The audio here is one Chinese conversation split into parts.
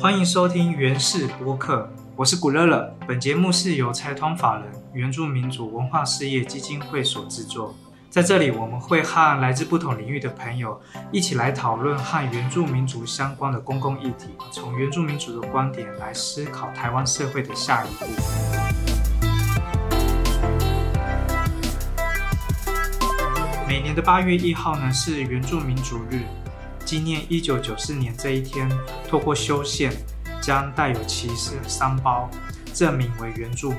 欢迎收听原氏播客，我是古乐乐。本节目是由财团法人原住民族文化事业基金会所制作。在这里，我们会和来自不同领域的朋友一起来讨论和原住民族相关的公共议题，从原住民族的观点来思考台湾社会的下一步。每年的八月一号呢，是原住民族日。纪念一九九四年这一天，透过修宪将带有歧视的三包证明为原住民。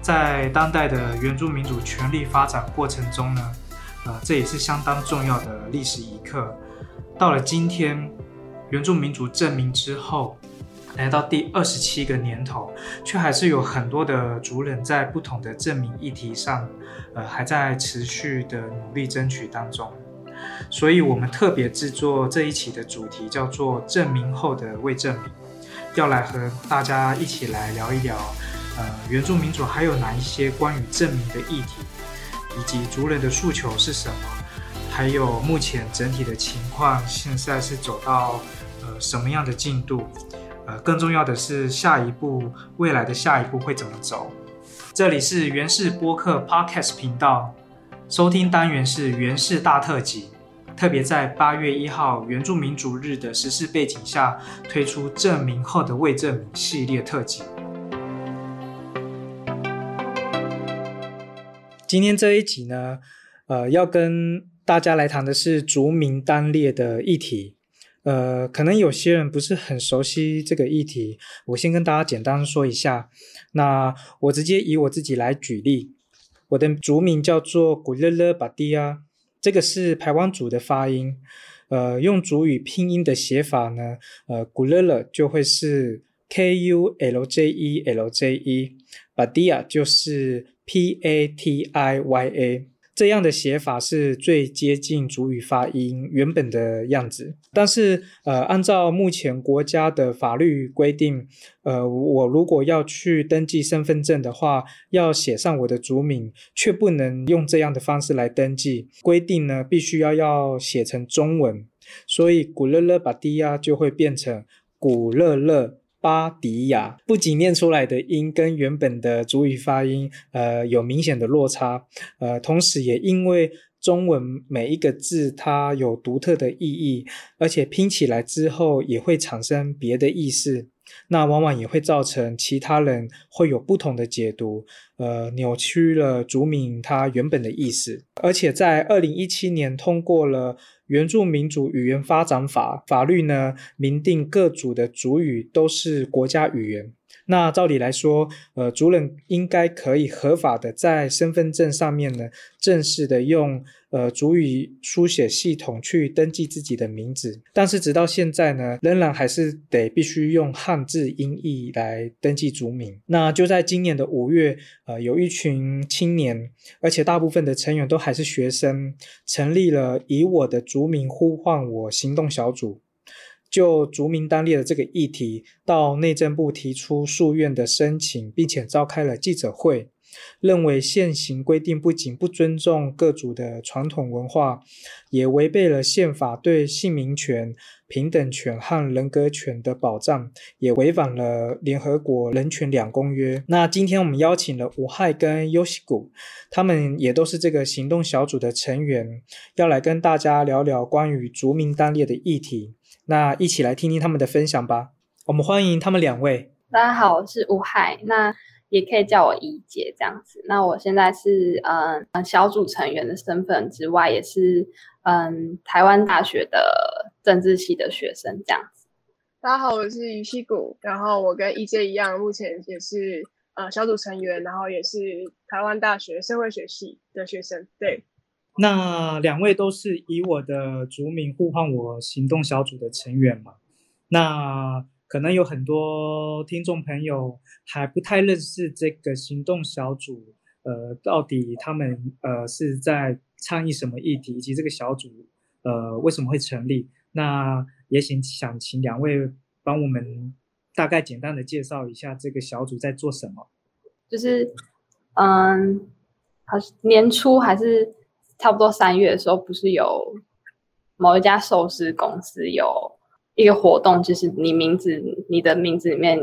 在当代的原住民主权利发展过程中呢，呃，这也是相当重要的历史一刻。到了今天，原住民主证明之后，来到第二十七个年头，却还是有很多的族人在不同的证明议题上，呃，还在持续的努力争取当中。所以，我们特别制作这一期的主题叫做“证明后的未证明”，要来和大家一起来聊一聊，呃，原住民族还有哪一些关于证明的议题，以及族人的诉求是什么，还有目前整体的情况现在是走到呃什么样的进度，呃，更重要的是下一步未来的下一步会怎么走。这里是原氏播客 Podcast 频道。收听单元是原氏大特辑，特别在八月一号原住民族日的时事背景下，推出证明后的未证明系列特辑。今天这一集呢，呃，要跟大家来谈的是族名单列的议题。呃，可能有些人不是很熟悉这个议题，我先跟大家简单说一下。那我直接以我自己来举例。我的族名叫做古勒勒巴蒂亚，这个是排湾族的发音。呃，用族语拼音的写法呢，呃，古勒勒就会是 K U L J E L J E，巴蒂亚就是 P A T I Y A。这样的写法是最接近主语发音原本的样子，但是呃，按照目前国家的法律规定，呃，我如果要去登记身份证的话，要写上我的族名，却不能用这样的方式来登记。规定呢，必须要要写成中文，所以古勒勒巴迪亚就会变成古勒勒。巴迪亚不仅念出来的音跟原本的主语发音，呃，有明显的落差，呃，同时也因为中文每一个字它有独特的意义，而且拼起来之后也会产生别的意思，那往往也会造成其他人会有不同的解读，呃，扭曲了族名它原本的意思，而且在二零一七年通过了。原住民族语言发展法法律呢，明定各族的族语都是国家语言。那照理来说，呃，族人应该可以合法的在身份证上面呢，正式的用呃族语书写系统去登记自己的名字。但是直到现在呢，仍然还是得必须用汉字音译来登记族名。那就在今年的五月，呃，有一群青年，而且大部分的成员都还是学生，成立了以我的族名呼唤我行动小组。就族名单列的这个议题，到内政部提出诉愿的申请，并且召开了记者会，认为现行规定不仅不尊重各族的传统文化，也违背了宪法对姓名权、平等权和人格权的保障，也违反了联合国人权两公约。那今天我们邀请了吴亥跟优西谷，他们也都是这个行动小组的成员，要来跟大家聊聊关于族名单列的议题。那一起来听听他们的分享吧。我们欢迎他们两位。大家好，我是吴海，那也可以叫我怡姐这样子。那我现在是嗯小组成员的身份之外，也是嗯台湾大学的政治系的学生这样子。大家好，我是于西谷，然后我跟怡姐一样，目前也是呃小组成员，然后也是台湾大学社会学系的学生。对。那两位都是以我的族名呼唤我行动小组的成员嘛？那可能有很多听众朋友还不太认识这个行动小组，呃，到底他们呃是在倡议什么议题，以及这个小组呃为什么会成立？那也请想请两位帮我们大概简单的介绍一下这个小组在做什么。就是嗯，好年初还是。差不多三月的时候，不是有某一家寿司公司有一个活动，就是你名字你的名字里面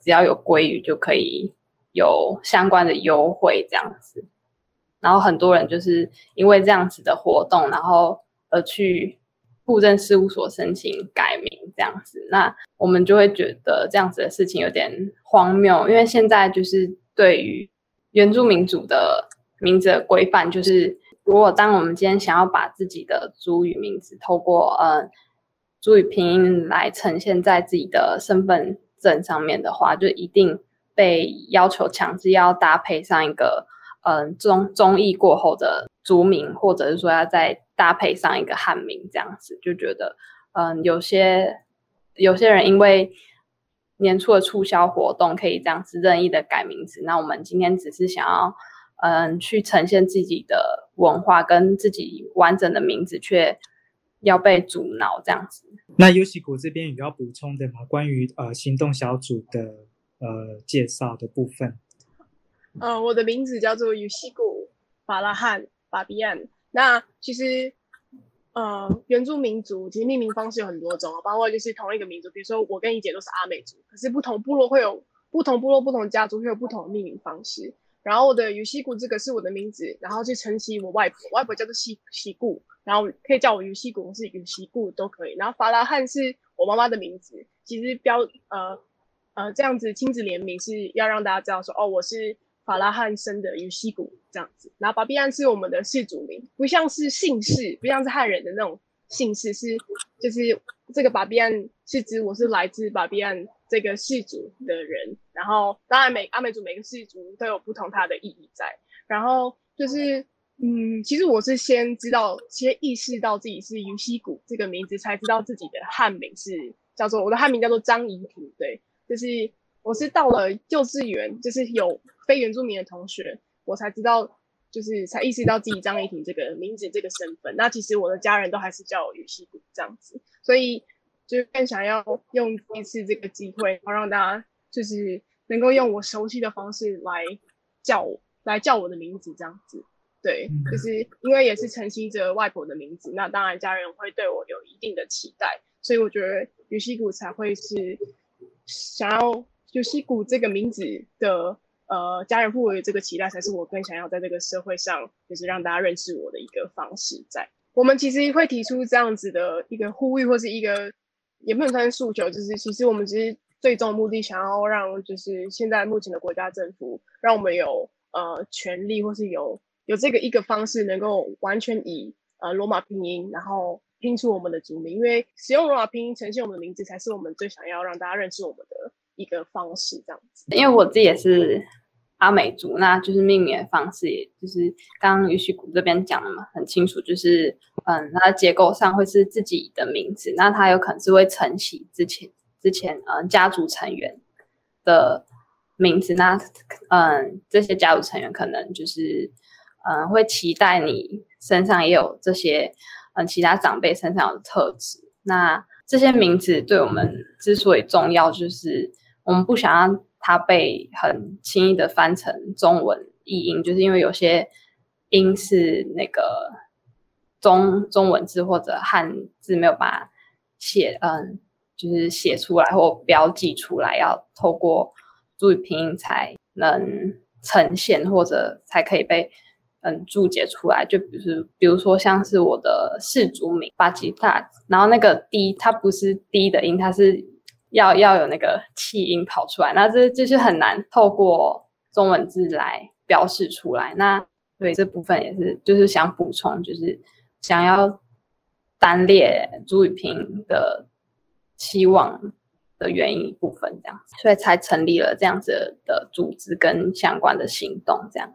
只要有鲑鱼就可以有相关的优惠这样子。然后很多人就是因为这样子的活动，然后而去户政事务所申请改名这样子。那我们就会觉得这样子的事情有点荒谬，因为现在就是对于原住民族的名字的规范，就是如果当我们今天想要把自己的族语名字透过嗯族语拼音来呈现在自己的身份证上面的话，就一定被要求强制要搭配上一个。嗯，中中译过后的族名，或者是说要再搭配上一个汉名，这样子就觉得，嗯，有些有些人因为年初的促销活动可以这样子任意的改名字，那我们今天只是想要，嗯，去呈现自己的文化跟自己完整的名字，却要被阻挠这样子。那优喜谷这边有要补充的吗？关于呃行动小组的呃介绍的部分。呃，我的名字叫做尤西古法拉汉法比安。那其实，呃，原住民族其实命名方式有很多种，包括就是同一个民族，比如说我跟怡姐都是阿美族，可是不同部落会有不同部落、不同家族会有不同的命名方式。然后我的尤西古这个是我的名字，然后去承袭我外婆，外婆叫做西西古，然后可以叫我尤西古，或是尤西古都可以。然后法拉汉是我妈妈的名字，其实标呃呃这样子亲子联名是要让大家知道说，哦，我是。法拉汉生的尤西古这样子，然后巴比安是我们的氏族名，不像是姓氏，不像是汉人的那种姓氏，是就是这个巴比安是指我是来自巴比安这个氏族的人。然后当然每阿美族每个氏族都有不同它的意义在。然后就是嗯，其实我是先知道，先意识到自己是尤西谷这个名字，才知道自己的汉名是叫做我的汉名叫做张怡婷，对，就是。我是到了幼稚园，就是有非原住民的同学，我才知道，就是才意识到自己张怡婷这个名字这个身份。那其实我的家人都还是叫我雨西谷这样子，所以就更想要用一次这个机会，然后让大家就是能够用我熟悉的方式来叫我，来叫我的名字这样子。对，就是因为也是承袭着外婆的名字，那当然家人会对我有一定的期待，所以我觉得雨西谷才会是想要。就西谷这个名字的呃家人父母这个期待，才是我更想要在这个社会上，就是让大家认识我的一个方式。在我们其实会提出这样子的一个呼吁，或是一个也不能算是诉求，就是其实我们其实最终目的想要让，就是现在目前的国家政府，让我们有呃权利，或是有有这个一个方式，能够完全以呃罗马拼音，然后拼出我们的族名，因为使用罗马拼音呈现我们的名字，才是我们最想要让大家认识我们的。一个方式这样子，因为我自己也是阿美族，那就是命名的方式，也就是刚刚于旭谷这边讲的嘛，很清楚，就是嗯，它结构上会是自己的名字，那它有可能是会承袭之前之前嗯家族成员的名字，那嗯这些家族成员可能就是嗯会期待你身上也有这些嗯其他长辈身上有的特质，那这些名字对我们之所以重要，就是。我们不想要它被很轻易的翻成中文译音，就是因为有些音是那个中中文字或者汉字没有把写，嗯，就是写出来或标记出来，要透过注意拼音才能呈现，或者才可以被嗯注解出来。就比如比如说像是我的氏族名巴吉大，然后那个 d 它不是 d 的音，它是。要要有那个气音跑出来，那这就是很难透过中文字来标示出来。那对这部分也是，就是想补充，就是想要单列朱雨平的期望的原因部分，这样，所以才成立了这样子的组织跟相关的行动。这样，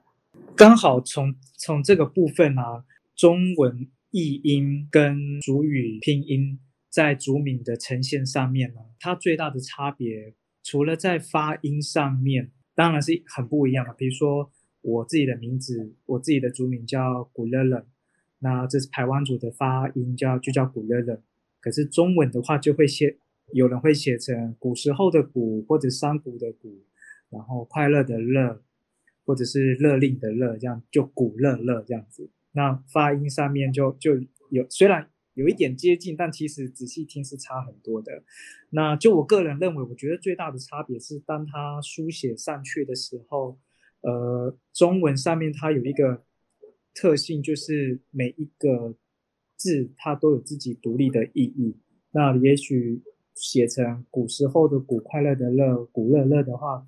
刚好从从这个部分啊，中文译音跟主语拼音。在族名的呈现上面呢，它最大的差别，除了在发音上面，当然是很不一样的。比如说我自己的名字，我自己的族名叫古勒勒，那这是台湾族的发音叫就叫古勒勒。可是中文的话就会写，有人会写成古时候的古或者山谷的谷，然后快乐的乐，或者是勒令的勒，这样就古勒勒这样子。那发音上面就就有虽然。有一点接近，但其实仔细听是差很多的。那就我个人认为，我觉得最大的差别是，当他书写上去的时候，呃，中文上面它有一个特性，就是每一个字它都有自己独立的意义。那也许写成古时候的“古快乐”的“乐”，“古乐乐”的话，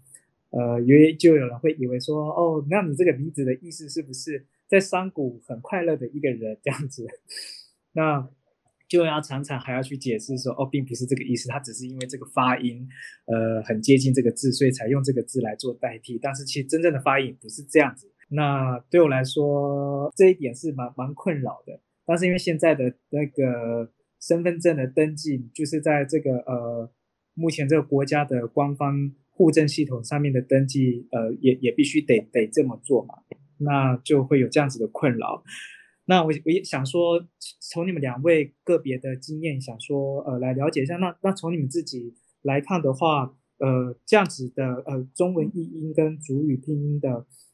呃，也就有人会以为说，哦，那你这个名字的意思是不是？在山谷很快乐的一个人这样子，那就要常常还要去解释说哦，并不是这个意思，它只是因为这个发音，呃，很接近这个字，所以才用这个字来做代替。但是其实真正的发音不是这样子。那对我来说，这一点是蛮蛮困扰的。但是因为现在的那个身份证的登记，就是在这个呃目前这个国家的官方户政系统上面的登记，呃，也也必须得得这么做嘛。那就会有这样子的困扰。那我我也想说，从你们两位个别的经验，想说呃来了解一下。那那从你们自己来看的话，呃这样子的呃中文译音跟主语拼音的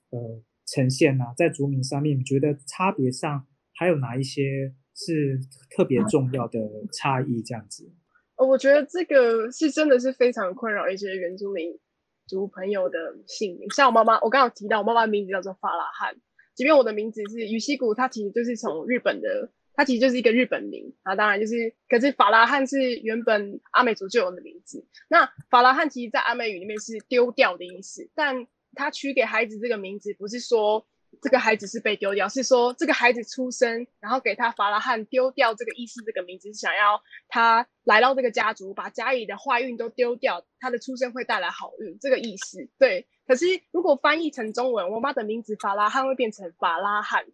呃呈现呢，在族名上面，你觉得差别上还有哪一些是特别重要的差异？这样子？呃，我觉得这个是真的是非常困扰一些原住民。族朋友的姓名，像我妈妈，我刚刚提到我妈妈名字叫做法拉汉，即便我的名字是羽西谷，它其实就是从日本的，它其实就是一个日本名啊。当然就是，可是法拉汉是原本阿美族就有的名字。那法拉汉其实在阿美语里面是丢掉的意思，但他取给孩子这个名字，不是说。这个孩子是被丢掉，是说这个孩子出生，然后给他法拉汉丢掉这个意思，这个名字是想要他来到这个家族，把家里的坏运都丢掉，他的出生会带来好运，这个意思。对，可是如果翻译成中文，我妈的名字法拉汉会变成法拉汉，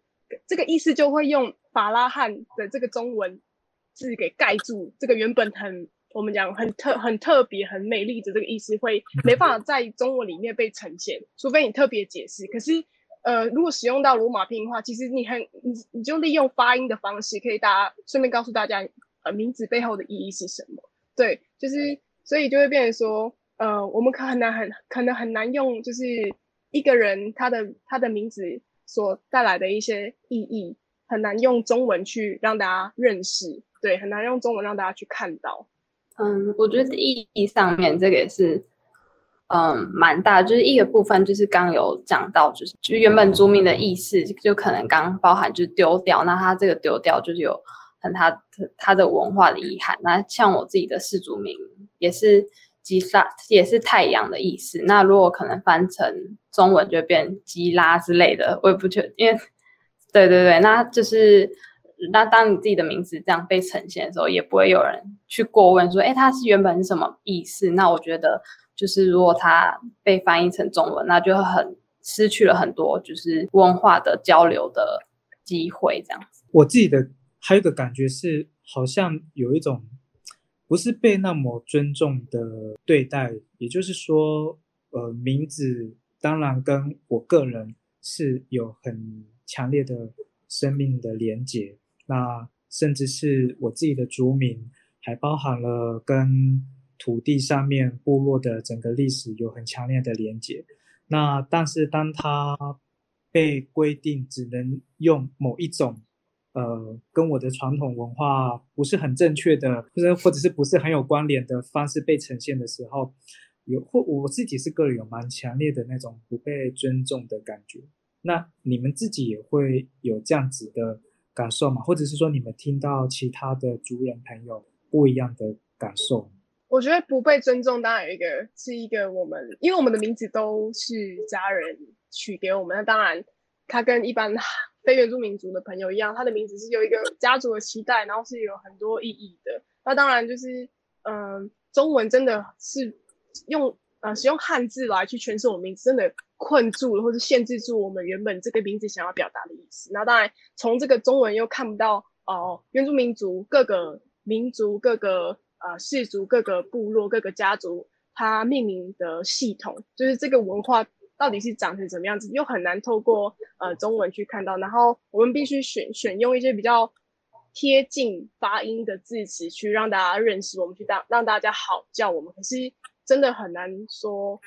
这个意思就会用法拉汉的这个中文字给盖住，这个原本很我们讲很特很特别很美丽的这个意思，会没办法在中文里面被呈现，除非你特别解释。可是。呃，如果使用到罗马拼音的话，其实你很你你就利用发音的方式，可以大家顺便告诉大家，呃，名字背后的意义是什么？对，就是所以就会变成说，呃，我们可很难很可能很难用，就是一个人他的他的名字所带来的一些意义，很难用中文去让大家认识，对，很难用中文让大家去看到。嗯，我觉得意义上面这个也是。嗯，蛮大，就是一个部分，就是刚有讲到，就是就原本族民的意识，就可能刚包含就是丢掉，那他这个丢掉就是有很他他的文化的遗憾。那像我自己的氏族名也是吉萨，也是太阳的意思。那如果可能翻成中文就变吉拉之类的，我也不确定，因为对对对，那就是那当你自己的名字这样被呈现的时候，也不会有人去过问说，哎，它是原本是什么意思？那我觉得。就是如果它被翻译成中文，那就很失去了很多就是文化的交流的机会。这样子，我自己的还有一个感觉是，好像有一种不是被那么尊重的对待。也就是说，呃，名字当然跟我个人是有很强烈的生命的连结，那甚至是我自己的族名，还包含了跟。土地上面部落的整个历史有很强烈的连结，那但是当它被规定只能用某一种，呃，跟我的传统文化不是很正确的，或者或者是不是很有关联的方式被呈现的时候，有或我自己是个人有蛮强烈的那种不被尊重的感觉。那你们自己也会有这样子的感受吗？或者是说你们听到其他的族人朋友不一样的感受？我觉得不被尊重，当然有一个是一个我们，因为我们的名字都是家人取给我们。那当然，他跟一般非原住民族的朋友一样，他的名字是有一个家族的期待，然后是有很多意义的。那当然就是，嗯，中文真的是用呃使用汉字来去诠释我们名字，真的困住了或者限制住我们原本这个名字想要表达的意思。那当然，从这个中文又看不到哦，原住民族各个民族各个。呃，氏族各个部落、各个家族，它命名的系统，就是这个文化到底是长成什么样子，又很难透过呃中文去看到。然后我们必须选选用一些比较贴近发音的字词，去让大家认识我们，去让让大家好叫我们。可是真的很难说，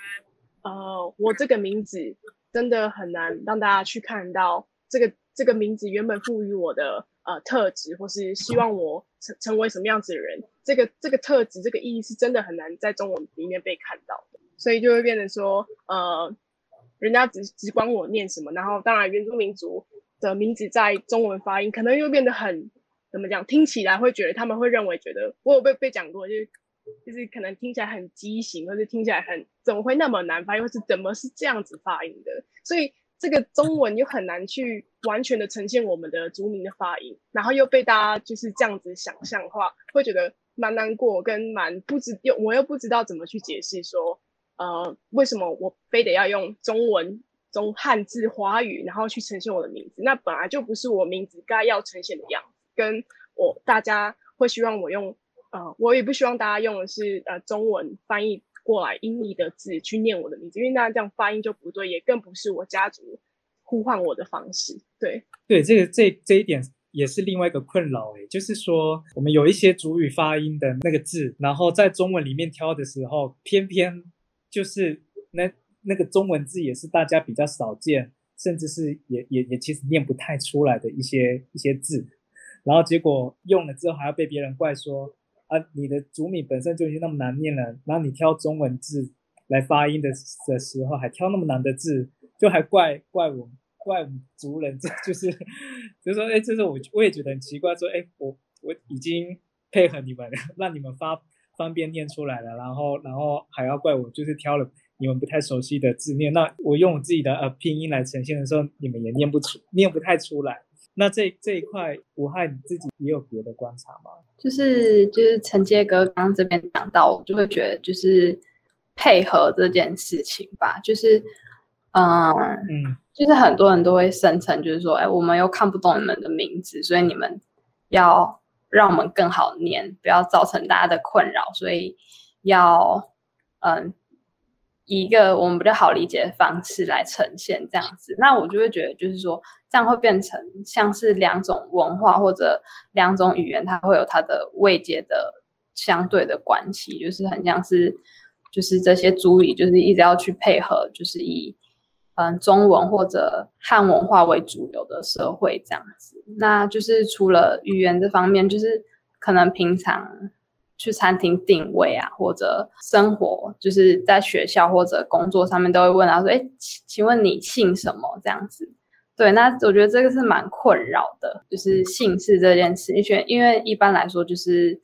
呃，我这个名字真的很难让大家去看到这个这个名字原本赋予我的呃特质，或是希望我成成为什么样子的人，这个这个特质这个意义是真的很难在中文里面被看到的，所以就会变成说，呃，人家只只管我念什么，然后当然原住民族的名字在中文发音可能又变得很怎么讲，听起来会觉得他们会认为觉得我有被被讲过，就是就是可能听起来很畸形，或者听起来很怎么会那么难发音，或是怎么是这样子发音的，所以。这个中文又很难去完全的呈现我们的族名的发音，然后又被大家就是这样子想象化，会觉得蛮难过，跟蛮不知又我又不知道怎么去解释说，呃，为什么我非得要用中文中汉字华语，然后去呈现我的名字？那本来就不是我名字该要呈现的样子，跟我大家会希望我用，呃，我也不希望大家用的是呃中文翻译。过来音译的字去念我的名字，因为那这样发音就不对，也更不是我家族呼唤我的方式。对对，这个这这一点也是另外一个困扰诶，就是说我们有一些主语发音的那个字，然后在中文里面挑的时候，偏偏就是那那个中文字也是大家比较少见，甚至是也也也其实念不太出来的一些一些字，然后结果用了之后还要被别人怪说。啊，你的族名本身就已经那么难念了，然后你挑中文字来发音的的时候，还挑那么难的字，就还怪怪我怪我们族人，这就是就说，哎，这是我我也觉得很奇怪，说，哎，我我已经配合你们，让你们发方便念出来了，然后然后还要怪我，就是挑了你们不太熟悉的字念，那我用我自己的呃拼音来呈现的时候，你们也念不出，念不太出来。那这这一块，武汉你自己也有别的观察吗？就是就是陈杰哥刚刚这边讲到，我就会觉得就是配合这件事情吧，就是嗯嗯，就是很多人都会声称，就是说，哎，我们又看不懂你们的名字，所以你们要让我们更好念，不要造成大家的困扰，所以要嗯。以一个我们比较好理解的方式来呈现这样子，那我就会觉得，就是说这样会变成像是两种文化或者两种语言，它会有它的未接的相对的关系，就是很像是就是这些主语就是一直要去配合，就是以嗯中文或者汉文化为主流的社会这样子。那就是除了语言这方面，就是可能平常。去餐厅定位啊，或者生活，就是在学校或者工作上面都会问他说：“哎，请问你姓什么？”这样子，对，那我觉得这个是蛮困扰的，就是姓氏这件事。因为因为一般来说就是，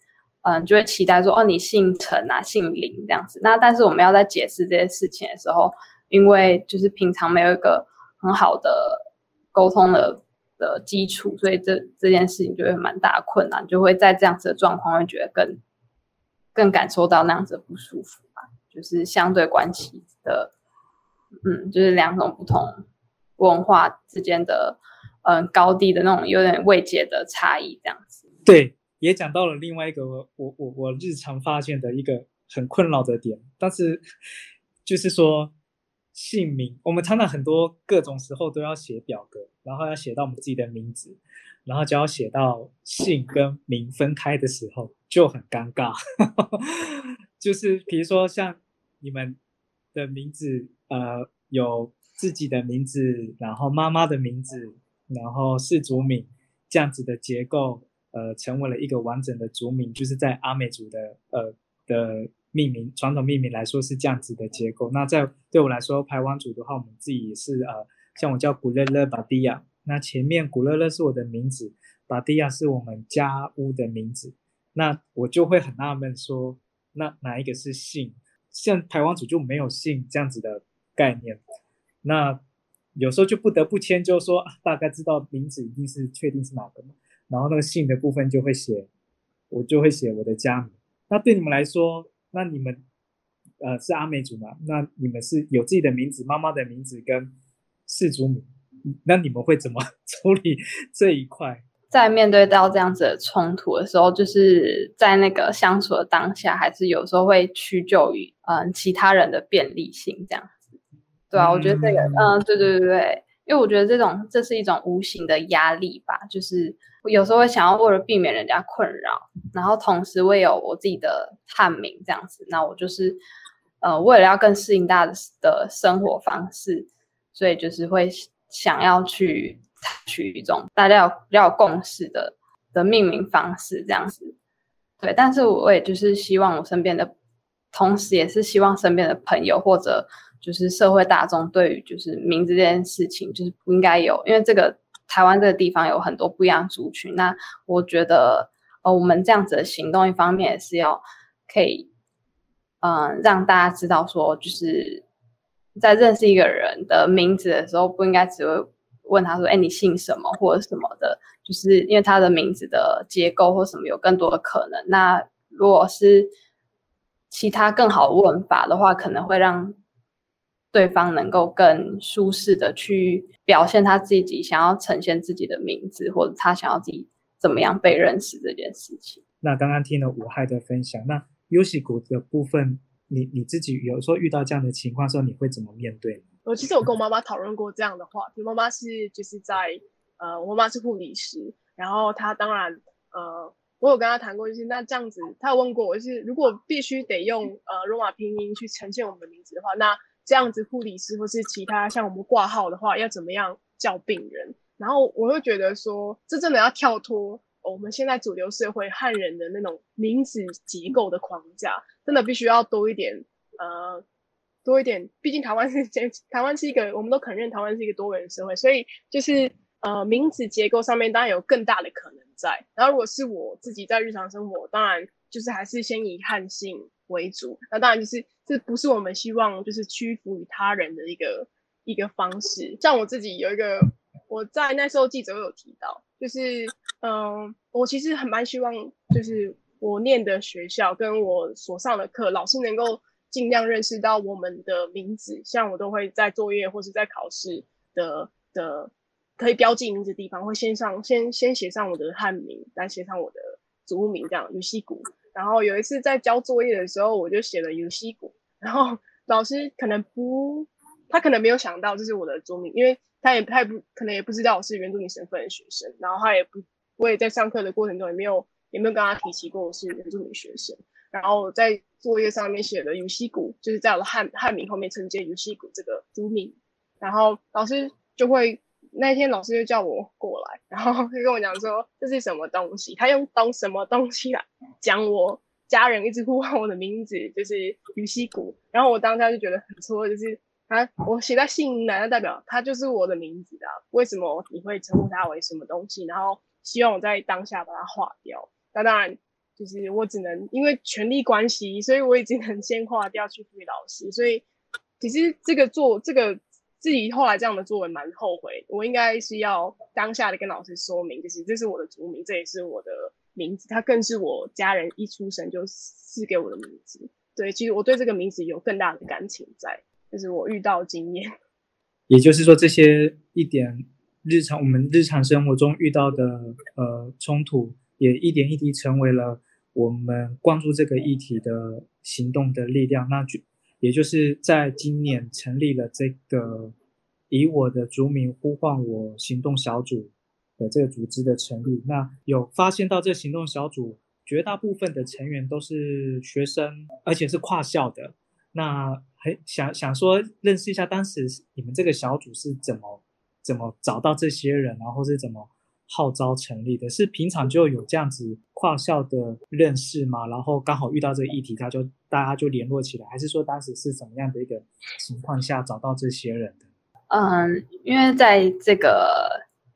嗯，就会期待说：“哦，你姓陈啊，姓林这样子。”那但是我们要在解释这些事情的时候，因为就是平常没有一个很好的沟通的的基础，所以这这件事情就会蛮大困难，就会在这样子的状况会觉得更。更感受到那样子的不舒服吧，就是相对关系的，嗯，就是两种不同文化之间的，嗯，高低的那种有点未解的差异，这样子。对，也讲到了另外一个我我我日常发现的一个很困扰的点，但是就是说姓名，我们常常很多各种时候都要写表格，然后要写到我们自己的名字。然后就要写到姓跟名分开的时候就很尴尬，就是比如说像你们的名字，呃，有自己的名字，然后妈妈的名字，然后氏族名这样子的结构，呃，成为了一个完整的族名，就是在阿美族的呃的命名传统命名来说是这样子的结构。那在对我来说，排湾族的话，我们自己也是呃，像我叫古勒勒巴蒂亚。那前面古乐乐是我的名字，巴蒂亚是我们家屋的名字，那我就会很纳闷说，那哪一个是姓？像台湾组就没有姓这样子的概念，那有时候就不得不迁就说，大概知道名字一定是确定是哪个嘛，然后那个姓的部分就会写，我就会写我的家名。那对你们来说，那你们呃是阿美族嘛？那你们是有自己的名字，妈妈的名字跟氏族母。那你们会怎么 处理这一块？在面对到这样子的冲突的时候，就是在那个相处的当下，还是有时候会屈就于嗯其他人的便利性这样子。对啊，我觉得这个嗯，对对对对，因为我觉得这种这是一种无形的压力吧，就是有时候会想要为了避免人家困扰，然后同时我也有我自己的探明这样子，那我就是呃为了要更适应大家的生活方式，所以就是会。想要去采取一种大家有比较有共识的的命名方式这样子。对，但是我也就是希望我身边的，同时也是希望身边的朋友或者就是社会大众对于就是名字这件事情，就是不应该有，因为这个台湾这个地方有很多不一样族群。那我觉得，呃，我们这样子的行动，一方面也是要可以，嗯，让大家知道说，就是在认识一个人的名字的时候，不应该只会问他说，哎，你姓什么或者什么的。就是因为他的名字的结构或什么有更多的可能。那如果是其他更好问法的话，可能会让对方能够更舒适的去表现他自己想要呈现自己的名字，或者他想要自己怎么样被认识这件事情。那刚刚听了武亥的分享，那优喜谷的部分，你你自己有时候遇到这样的情况时候，你会怎么面对？我其实我跟我妈妈讨论过这样的话题，妈妈是就是在。呃，我妈妈是护理师，然后她当然，呃，我有跟她谈过，就是那这样子，她有问过我，就是如果必须得用呃罗马拼音去呈现我们的名字的话，那这样子护理师或是其他像我们挂号的话，要怎么样叫病人？然后我会觉得说，这真的要跳脱我们现在主流社会汉人的那种名字结构的框架，真的必须要多一点，呃，多一点，毕竟台湾是台湾是一个，我们都肯认台湾是一个多元社会，所以就是。呃，名字结构上面当然有更大的可能在。然后，如果是我自己在日常生活，当然就是还是先以汉姓为主。那当然就是这不是我们希望就是屈服于他人的一个一个方式。像我自己有一个，我在那时候记者有提到，就是嗯，我其实很蛮希望，就是我念的学校跟我所上的课，老师能够尽量认识到我们的名字。像我都会在作业或是在考试的的。可以标记名字的地方，会先上先先写上我的汉名，再写上我的族名，这样游西谷。然后有一次在交作业的时候，我就写了游戏谷，然后老师可能不，他可能没有想到这是我的族名，因为他也他也不可能也不知道我是原住民身份的学生，然后他也不，我也在上课的过程中也没有也没有跟他提起过我是原住民学生。然后在作业上面写了游戏谷，就是在我的汉汉名后面承接游戏谷这个族名，然后老师就会。那天老师就叫我过来，然后就跟我讲说这是什么东西。他用当什么东西来讲我家人一直呼唤我的名字，就是于西谷。然后我当下就觉得很错，就是他我写在姓名栏，代表他就是我的名字啊。为什么你会称呼他为什么东西？然后希望我在当下把它划掉。那当然就是我只能因为权力关系，所以我已经很先划掉去给老师。所以其实这个做这个。自己后来这样的作为蛮后悔，我应该是要当下的跟老师说明，就是这是我的族名，这也是我的名字，它更是我家人一出生就赐给我的名字。对，其实我对这个名字有更大的感情在，就是我遇到经验。也就是说，这些一点日常我们日常生活中遇到的呃冲突，也一点一滴成为了我们关注这个议题的行动的力量。那就。也就是在今年成立了这个以我的族名呼唤我行动小组的这个组织的成立，那有发现到这行动小组绝大部分的成员都是学生，而且是跨校的。那很想想说认识一下，当时你们这个小组是怎么怎么找到这些人，然后是怎么？号召成立的是平常就有这样子跨校的认识吗？然后刚好遇到这个议题，他就大家就联络起来，还是说当时是怎么样的一个情况下找到这些人的？嗯，因为在这个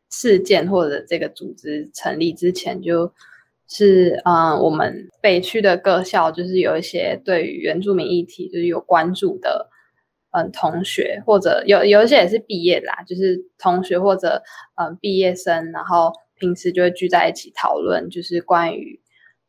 事件或者这个组织成立之前，就是嗯，我们北区的各校就是有一些对于原住民议题就是有关注的。嗯，同学或者有有一些也是毕业啦，就是同学或者嗯毕业生，然后平时就会聚在一起讨论，就是关于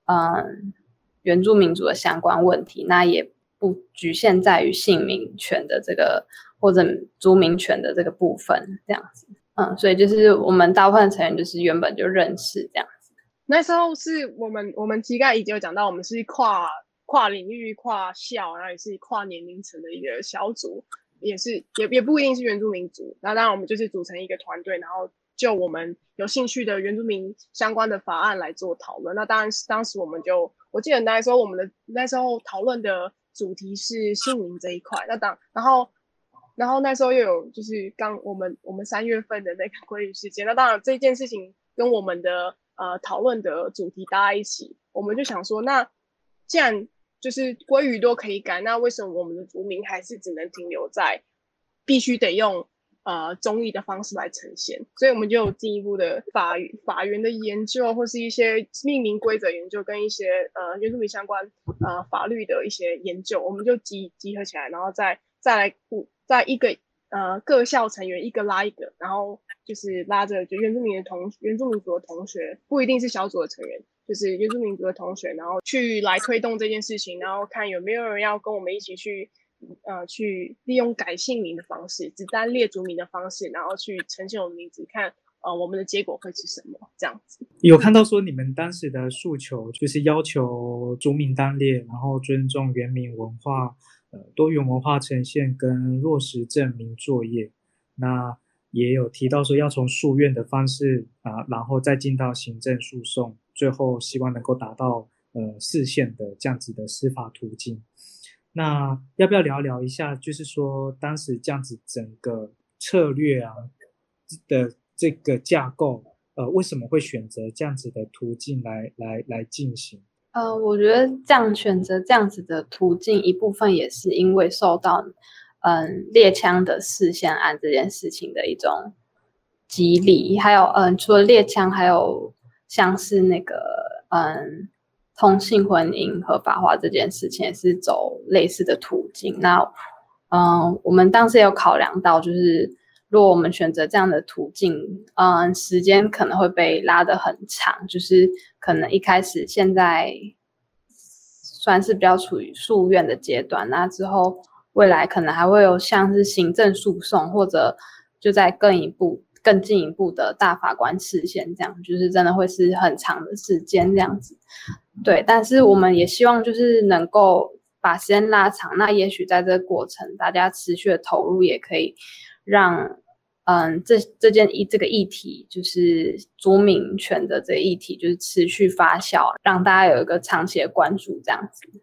嗯原住民族的相关问题。那也不局限在于姓名权的这个或者族名权的这个部分，这样子。嗯，所以就是我们大部分成员就是原本就认识这样子。那时候是我们我们膝盖已经有讲到，我们是跨。跨领域、跨校，然后也是跨年龄层的一个小组，也是也也不一定是原住民族。那当然，我们就是组成一个团队，然后就我们有兴趣的原住民相关的法案来做讨论。那当然，当时我们就我记得那时候我们的那时候讨论的主题是姓名这一块。那当然后然后那时候又有就是刚我们我们三月份的那个鲑鱼事件，那当然这件事情跟我们的呃讨论的主题搭在一起，我们就想说，那既然就是鲑鱼都可以改，那为什么我们的族名还是只能停留在必须得用呃中译的方式来呈现？所以我们就有进一步的法法源的研究，或是一些命名规则研究，跟一些呃原住民相关呃法律的一些研究，我们就集集合起来，然后再再来在一个呃各校成员一个拉一个，然后就是拉着就原住民的同原住民族的同学，不一定是小组的成员，就是原住民族的同学，然后去来推动这件事情，然后看有没有人要跟我们一起去呃去利用改姓名的方式，只单列族名的方式，然后去呈现我们名字，看呃我们的结果会是什么这样子。有看到说你们当时的诉求就是要求族名单列，然后尊重原民文化。呃，多元文化呈现跟落实证明作业，那也有提到说要从诉愿的方式啊，然后再进到行政诉讼，最后希望能够达到呃视线的这样子的司法途径。那要不要聊聊一下，就是说当时这样子整个策略啊的这个架构，呃，为什么会选择这样子的途径来来来进行？呃，我觉得这样选择这样子的途径，一部分也是因为受到嗯猎枪的视线案这件事情的一种激励，还有嗯除了猎枪，还有像是那个嗯同性婚姻合法化这件事情，也是走类似的途径。那嗯，我们当时有考量到，就是如果我们选择这样的途径，嗯，时间可能会被拉得很长，就是。可能一开始现在算是比较处于诉愿的阶段，那之后未来可能还会有像是行政诉讼，或者就在更一步、更进一步的大法官视线，这样就是真的会是很长的时间这样子。对，但是我们也希望就是能够把时间拉长，那也许在这个过程，大家持续的投入也可以让。嗯，这这件议这个议题就是族民权的这个议题，就是持续发酵，让大家有一个长期的关注，这样子。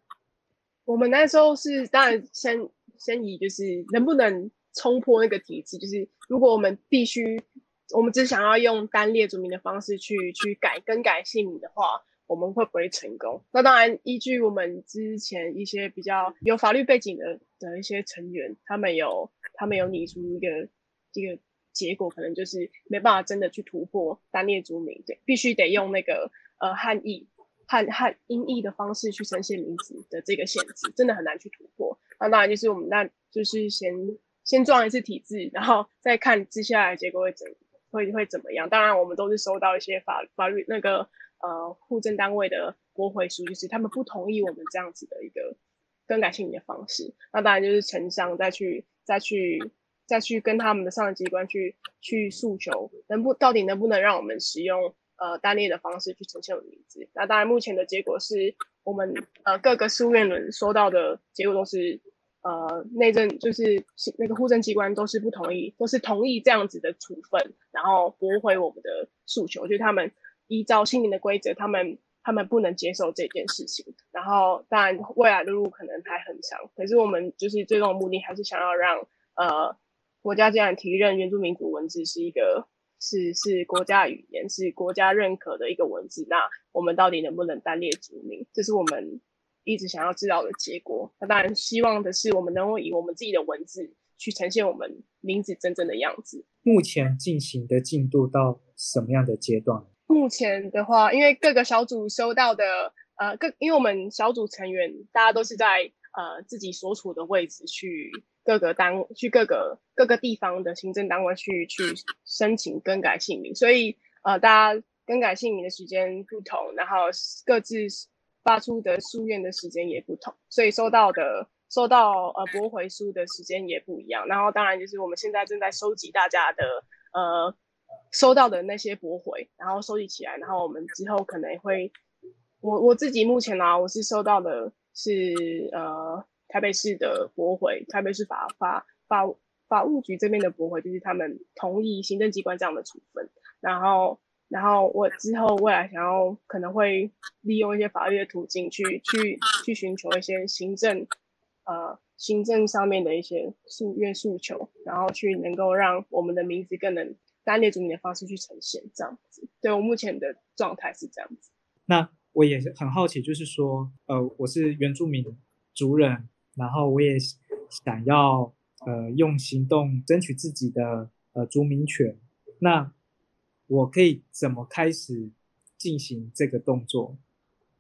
我们那时候是当然先先以就是能不能冲破那个体制，就是如果我们必须，我们只想要用单列族名的方式去去改更改姓名的话，我们会不会成功？那当然依据我们之前一些比较有法律背景的的一些成员，他们有他们有拟出一个这个。结果可能就是没办法真的去突破单列族名，对，必须得用那个呃汉译汉汉音译的方式去呈现名字的这个限制，真的很难去突破。那当然就是我们那就是先先撞一次体制，然后再看接下来结果会怎会会怎么样。当然我们都是收到一些法法律那个呃户政单位的驳回书，就是他们不同意我们这样子的一个更改姓名的方式。那当然就是呈上再去再去。再去跟他们的上级机关去去诉求，能不到底能不能让我们使用呃单列的方式去呈现名字？那当然，目前的结果是我们呃各个书院人收到的结果都是呃内政就是那个户政机关都是不同意，都是同意这样子的处分，然后驳回我们的诉求，就他们依照新年的规则，他们他们不能接受这件事情。然后当然未来的路可能还很长，可是我们就是最终的目的还是想要让呃。国家既然提认原住民族文字是一个是是国家语言，是国家认可的一个文字，那我们到底能不能单列族名？这是我们一直想要知道的结果。那当然，希望的是我们能够以我们自己的文字去呈现我们名字真正的样子。目前进行的进度到什么样的阶段？目前的话，因为各个小组收到的呃各，因为我们小组成员大家都是在呃自己所处的位置去。各个单去各个各个地方的行政单位去去申请更改姓名，所以呃，大家更改姓名的时间不同，然后各自发出的诉愿的时间也不同，所以收到的收到呃驳回书的时间也不一样。然后当然就是我们现在正在收集大家的呃收到的那些驳回，然后收集起来，然后我们之后可能会我我自己目前呢，我是收到的是呃。台北市的驳回，台北市法法法法务局这边的驳回，就是他们同意行政机关这样的处分。然后，然后我之后未来想要可能会利用一些法律的途径去去去寻求一些行政呃行政上面的一些诉愿诉求，然后去能够让我们的名字更能单列族名的方式去呈现，这样子。对我目前的状态是这样子。那我也很好奇，就是说，呃，我是原住民族人，然后我也想要呃用行动争取自己的呃族民权，那我可以怎么开始进行这个动作？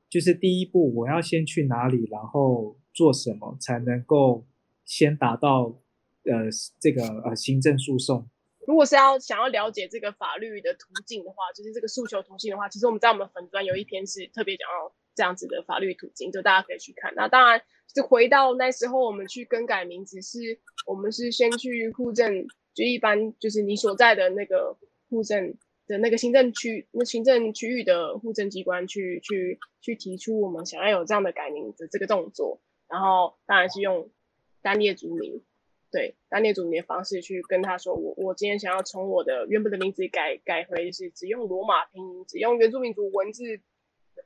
就是第一步，我要先去哪里，然后做什么才能够先达到呃这个呃行政诉讼？如果是要想要了解这个法律的途径的话，就是这个诉求途径的话，其实我们在我们粉专有一篇是特别讲到这样子的法律途径，就大家可以去看。那当然，就回到那时候我们去更改名字，是我们是先去户政，就一般就是你所在的那个户政的那个行政区，那行政区域的户政机关去去去提出我们想要有这样的改名的这个动作，然后当然是用单列族名。对单列族名的方式去跟他说，我我今天想要从我的原本的名字改改回是只用罗马拼音，只用原住民族文字、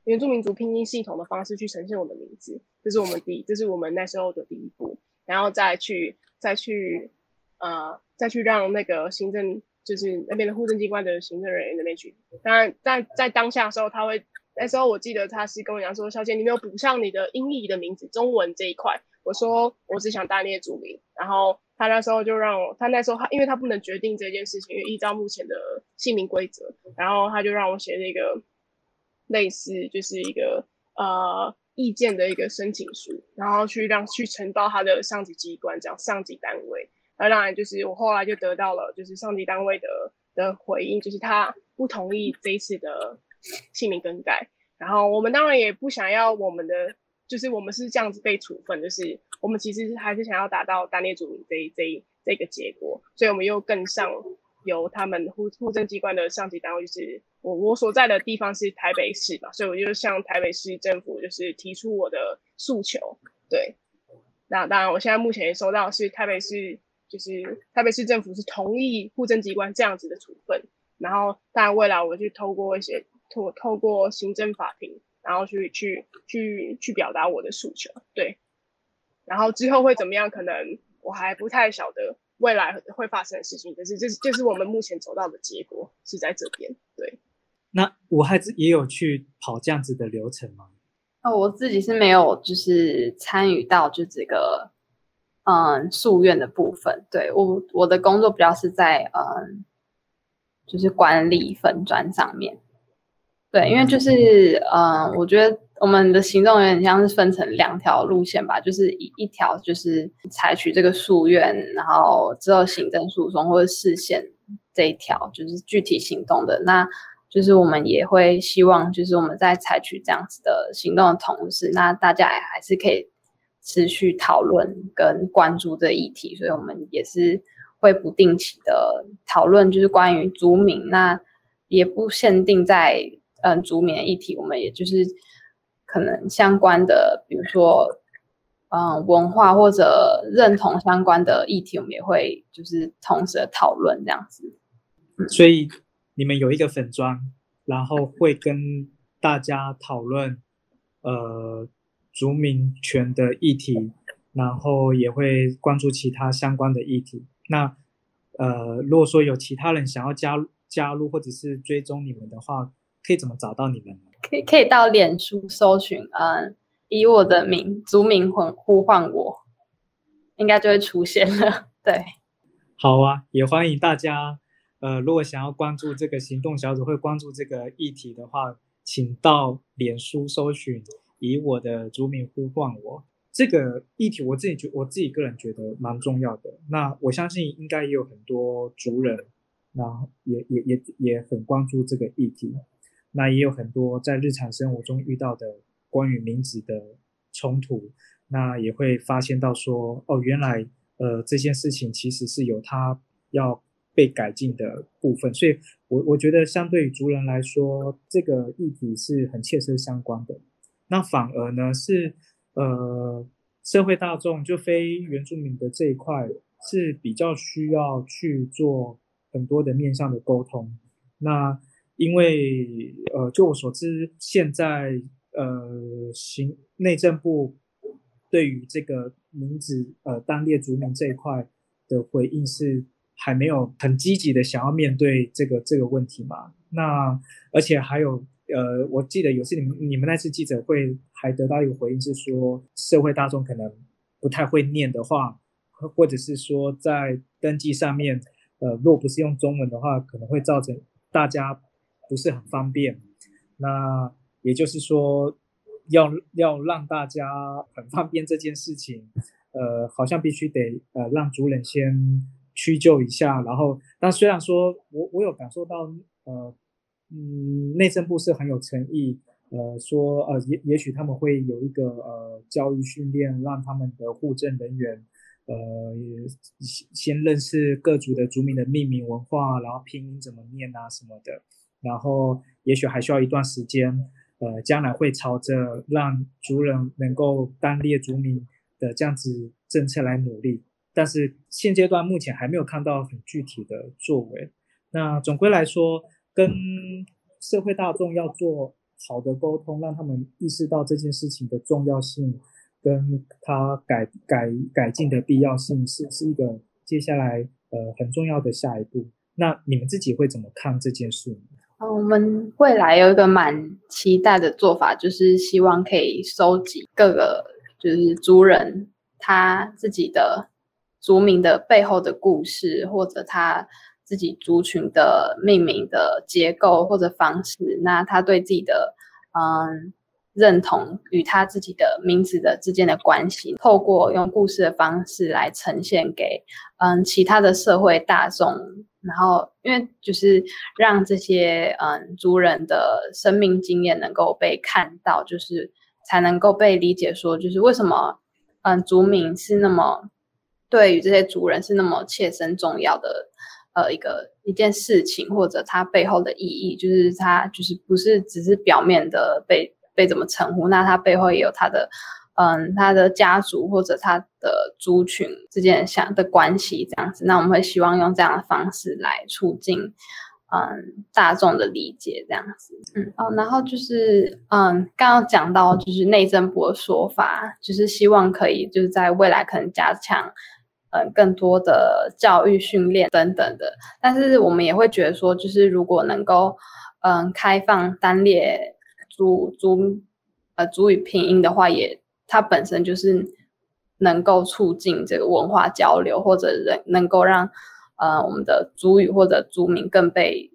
原住民族拼音系统的方式去呈现我的名字，这是我们第，这是我们那时候的第一步，然后再去再去呃再去让那个行政就是那边的户政机关的行政人员那边去，当然在在当下的时候他会那时候我记得他是跟我讲说，小姐你没有补上你的英译的名字，中文这一块。我说我只想单列注名，然后他那时候就让我，他那时候他因为他不能决定这件事情，因为依照目前的姓名规则，然后他就让我写那个类似就是一个呃意见的一个申请书，然后去让去呈到他的上级机关，这样上级单位。那当然就是我后来就得到了就是上级单位的的回应，就是他不同意这一次的姓名更改，然后我们当然也不想要我们的。就是我们是这样子被处分，就是我们其实还是想要达到单列主名这一这一这个结果，所以我们又更上由他们户户政机关的上级单位，就是我我所在的地方是台北市嘛，所以我就向台北市政府就是提出我的诉求。对，那当然我现在目前收到是台北市，就是台北市政府是同意户政机关这样子的处分，然后当然未来我去透过一些透透过行政法庭。然后去去去去表达我的诉求，对，然后之后会怎么样？可能我还不太晓得未来会发生的事情，但是这是就是我们目前走到的结果是在这边。对，那我还是也有去跑这样子的流程吗？哦，我自己是没有，就是参与到就这个嗯诉愿的部分。对我我的工作比较是在嗯，就是管理粉砖上面。对，因为就是，嗯，我觉得我们的行动有点像是分成两条路线吧，就是一一条就是采取这个诉愿，然后之后行政诉讼或者视线这一条，就是具体行动的。那就是我们也会希望，就是我们在采取这样子的行动的同时，那大家也还是可以持续讨论跟关注这议题，所以我们也是会不定期的讨论，就是关于族民，那也不限定在。嗯，族免议题，我们也就是可能相关的，比如说，嗯，文化或者认同相关的议题，我们也会就是同时的讨论这样子。所以你们有一个粉砖，然后会跟大家讨论呃族民权的议题，然后也会关注其他相关的议题。那呃，如果说有其他人想要加入加入或者是追踪你们的话，可以怎么找到你们？可以可以到脸书搜寻，嗯，以我的名族名呼呼唤我，应该就会出现了。对，好啊，也欢迎大家，呃，如果想要关注这个行动小组，会关注这个议题的话，请到脸书搜寻，以我的族名呼唤我。这个议题我自己觉，我自己个人觉得蛮重要的。那我相信应该也有很多族人，那也也也也很关注这个议题。那也有很多在日常生活中遇到的关于名字的冲突，那也会发现到说，哦，原来呃这件事情其实是有它要被改进的部分，所以我我觉得相对于族人来说，这个议题是很切身相关的。那反而呢是呃社会大众就非原住民的这一块是比较需要去做很多的面向的沟通，那。因为呃，就我所知，现在呃，行内政部对于这个名字呃单列族名这一块的回应是还没有很积极的想要面对这个这个问题嘛？那而且还有呃，我记得有次你们你们那次记者会还得到一个回应是说，社会大众可能不太会念的话，或者是说在登记上面呃，若不是用中文的话，可能会造成大家不是很方便。那也就是说。要要让大家很方便这件事情，呃，好像必须得呃让主人先屈就一下，然后，但虽然说我我有感受到，呃，嗯，内政部是很有诚意，呃，说呃也也许他们会有一个呃教育训练，让他们的户政人员，呃，先先认识各族的族名的命名文化，然后拼音怎么念啊什么的，然后也许还需要一段时间。呃，将来会朝着让族人能够单列族名的这样子政策来努力，但是现阶段目前还没有看到很具体的作为。那总归来说，跟社会大众要做好的沟通，让他们意识到这件事情的重要性，跟他改改改进的必要性，是是一个接下来呃很重要的下一步。那你们自己会怎么看这件事？我们未来有一个蛮期待的做法，就是希望可以收集各个就是族人他自己的族名的背后的故事，或者他自己族群的命名的结构或者方式，那他对自己的嗯认同与他自己的名字的之间的关系，透过用故事的方式来呈现给嗯其他的社会大众。然后，因为就是让这些嗯族人的生命经验能够被看到，就是才能够被理解，说就是为什么嗯族名是那么对于这些族人是那么切身重要的呃一个一件事情，或者它背后的意义，就是它就是不是只是表面的被被怎么称呼，那它背后也有它的。嗯，他的家族或者他的族群之间相的关系这样子，那我们会希望用这样的方式来促进嗯大众的理解这样子。嗯哦，然后就是嗯刚刚讲到就是内政部的说法，就是希望可以就是在未来可能加强嗯更多的教育训练等等的，但是我们也会觉得说，就是如果能够嗯开放单列族族呃族语拼音的话，也它本身就是能够促进这个文化交流，或者人能够让呃我们的族语或者族名更被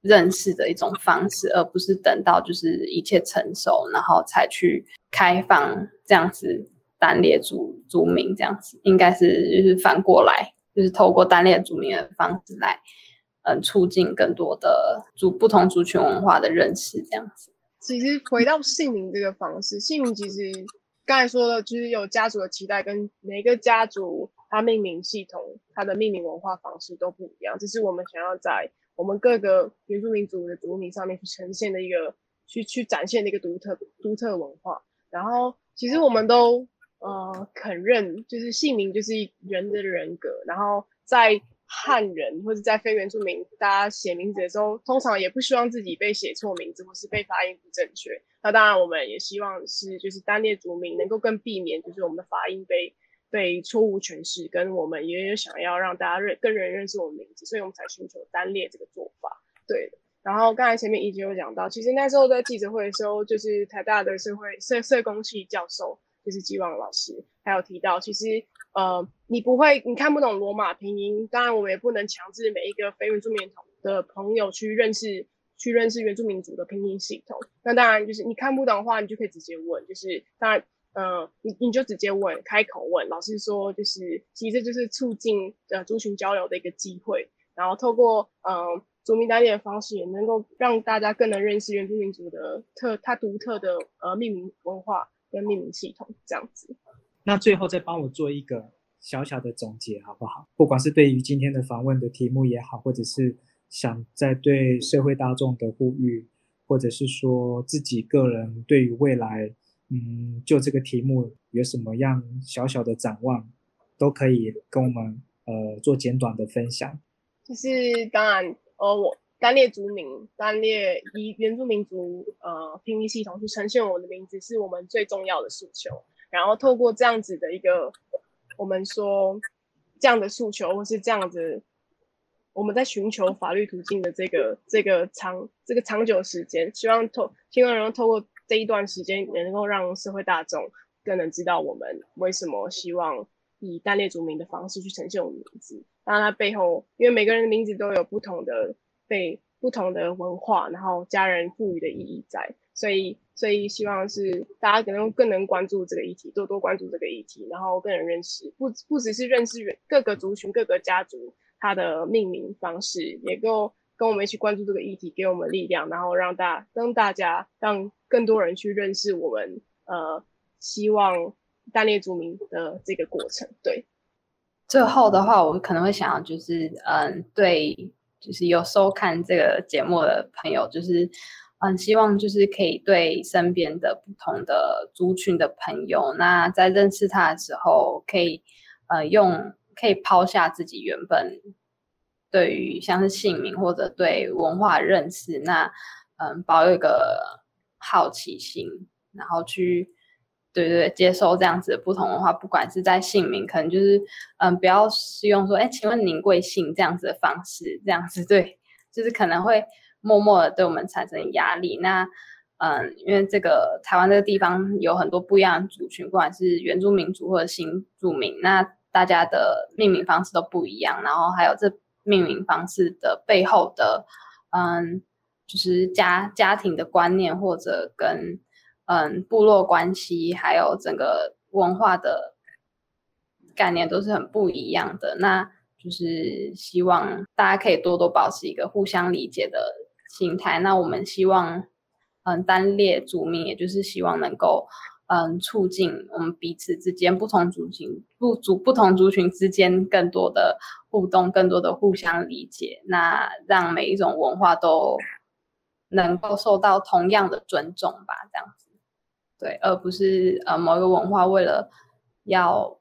认识的一种方式，而不是等到就是一切成熟，然后才去开放这样子单列族族名这样子，应该是就是反过来，就是透过单列族名的方式来嗯促进更多的族不同族群文化的认识这样子。其实回到姓名这个方式，姓名其实。刚才说的，就是有家族的期待，跟每个家族它命名系统、它的命名文化方式都不一样。这是我们想要在我们各个原住民族的族名上面去呈现的一个，去去展现的一个独特独特文化。然后，其实我们都呃肯认，就是姓名就是人的人格。然后在汉人或者在非原住民，大家写名字的时候，通常也不希望自己被写错名字，或是被发音不正确。那当然，我们也希望是就是单列族名能够更避免，就是我们的发音被被错误诠释。跟我们也有想要让大家认更人认识我们名字，所以我们才寻求单列这个做法。对的。然后刚才前面一直有讲到，其实那时候在记者会的时候，就是台大的社会社社工系教授，就是季望老师，还有提到，其实。呃，你不会，你看不懂罗马拼音，当然我们也不能强制每一个非原住民的朋友去认识，去认识原住民族的拼音系统。那当然就是你看不懂的话，你就可以直接问，就是当然，呃，你你就直接问，开口问。老师说，就是其实就是促进呃族群交流的一个机会，然后透过嗯族名单列的方式，也能够让大家更能认识原住民族的特它独特的呃命名文化跟命名系统这样子。那最后再帮我做一个小小的总结，好不好？不管是对于今天的访问的题目也好，或者是想在对社会大众的呼吁，或者是说自己个人对于未来，嗯，就这个题目有什么样小小的展望，都可以跟我们呃做简短的分享。就是当然，呃，我单列族名，单列以原住民族呃拼音系统去呈现我们的名字，是我们最重要的诉求。然后透过这样子的一个我们说这样的诉求，或是这样子我们在寻求法律途径的这个这个长这个长久时间，希望透希望能够透过这一段时间，能够让社会大众更能知道我们为什么希望以单列族名的方式去呈现我们的名字。当然，它背后因为每个人的名字都有不同的被不同的文化，然后家人赋予的意义在，所以所以希望是大家可能更能关注这个议题，多多关注这个议题，然后更能认识不不只是认识各个族群、各个家族它的命名方式，也够跟我们一起关注这个议题，给我们力量，然后让大让大家让更多人去认识我们呃希望单列族民的这个过程。对，最后的话，我可能会想要就是嗯对。就是有收看这个节目的朋友，就是嗯，希望就是可以对身边的不同的族群的朋友，那在认识他的时候，可以呃用可以抛下自己原本对于像是姓名或者对文化认识，那嗯，保有一个好奇心，然后去。对对，接受这样子的不同的话，不管是在姓名，可能就是嗯，不要是用说，哎，请问您贵姓这样子的方式，这样子对，就是可能会默默的对我们产生压力。那嗯，因为这个台湾这个地方有很多不一样的族群，不管是原住民族或者新住民，那大家的命名方式都不一样，然后还有这命名方式的背后的嗯，就是家家庭的观念或者跟。嗯，部落关系还有整个文化的概念都是很不一样的。那就是希望大家可以多多保持一个互相理解的心态。那我们希望，嗯，单列族名，也就是希望能够，嗯，促进我们彼此之间不同族群不族不同族群之间更多的互动，更多的互相理解。那让每一种文化都能够受到同样的尊重吧，这样子。对，而不是呃某一个文化为了要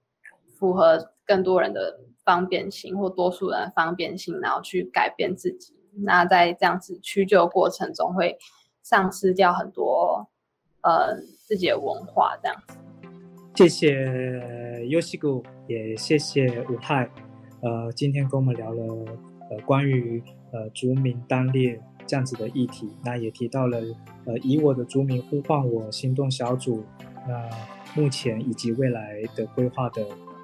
符合更多人的方便性或多数人方便性，然后去改变自己。那在这样子屈就过程中，会丧失掉很多呃自己的文化。这样子，谢谢优西谷，也谢谢武泰，呃，今天跟我们聊了呃关于呃族名单列。这样子的议题，那也提到了，呃，以我的族名呼唤我行动小组，那目前以及未来的规划的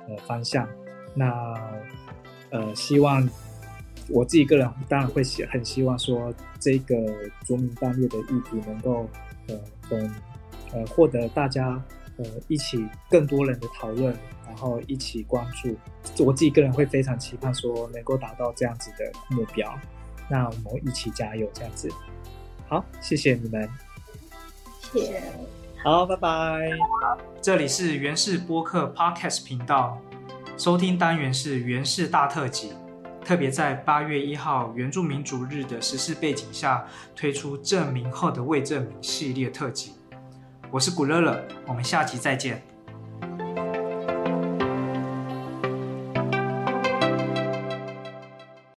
呃方向，那呃，希望我自己个人当然会希很希望说这个族名单列的议题能够呃很呃获得大家呃一起更多人的讨论，然后一起关注，我自己个人会非常期盼说能够达到这样子的目标。那我们一起加油，这样子。好，谢谢你们。谢谢。好，拜拜。这里是原氏播客 Podcast 频道，收听单元是原氏大特辑，特别在八月一号原住民族日的时事背景下，推出证明后的未证明系列特辑。我是古乐乐，我们下集再见。